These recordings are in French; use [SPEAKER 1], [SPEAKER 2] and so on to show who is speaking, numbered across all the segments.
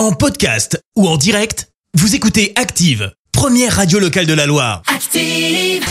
[SPEAKER 1] En podcast ou en direct, vous écoutez Active, première radio locale de la Loire.
[SPEAKER 2] Active.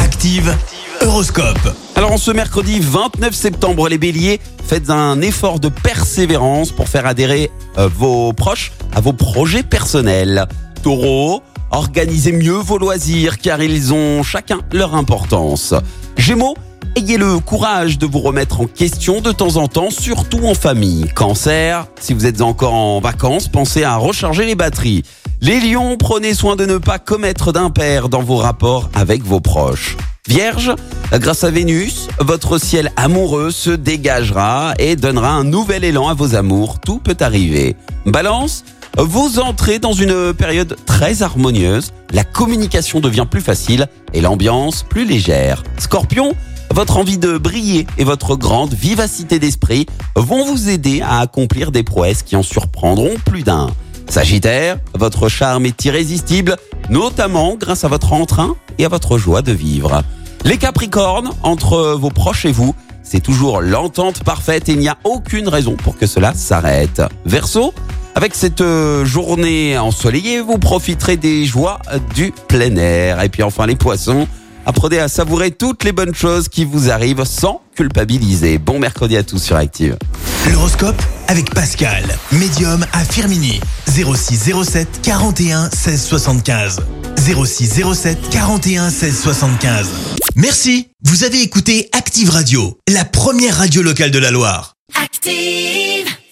[SPEAKER 1] Active, Horoscope.
[SPEAKER 3] Alors en ce mercredi 29 septembre, les béliers, faites un effort de persévérance pour faire adhérer euh, vos proches à vos projets personnels. Taureau, organisez mieux vos loisirs car ils ont chacun leur importance. Gémeaux, ayez le courage de vous remettre en question de temps en temps, surtout en famille. Cancer, si vous êtes encore en vacances, pensez à recharger les batteries. Les lions, prenez soin de ne pas commettre d'impair dans vos rapports avec vos proches. Vierge, grâce à Vénus, votre ciel amoureux se dégagera et donnera un nouvel élan à vos amours. Tout peut arriver. Balance, vous entrez dans une période très harmonieuse. La communication devient plus facile et l'ambiance plus légère. Scorpion, votre envie de briller et votre grande vivacité d'esprit vont vous aider à accomplir des prouesses qui en surprendront plus d'un. Sagittaire, votre charme est irrésistible, notamment grâce à votre entrain et à votre joie de vivre. Les Capricornes, entre vos proches et vous, c'est toujours l'entente parfaite et il n'y a aucune raison pour que cela s'arrête. Verseau, avec cette euh, journée ensoleillée, vous profiterez des joies du plein air. Et puis enfin les poissons, apprenez à savourer toutes les bonnes choses qui vous arrivent sans culpabiliser. Bon mercredi à tous sur Active.
[SPEAKER 1] L'horoscope avec Pascal, médium à Firmini. 0607 41 16 75. 0607 41 16 75. Merci, vous avez écouté Active Radio, la première radio locale de la Loire.
[SPEAKER 2] Active.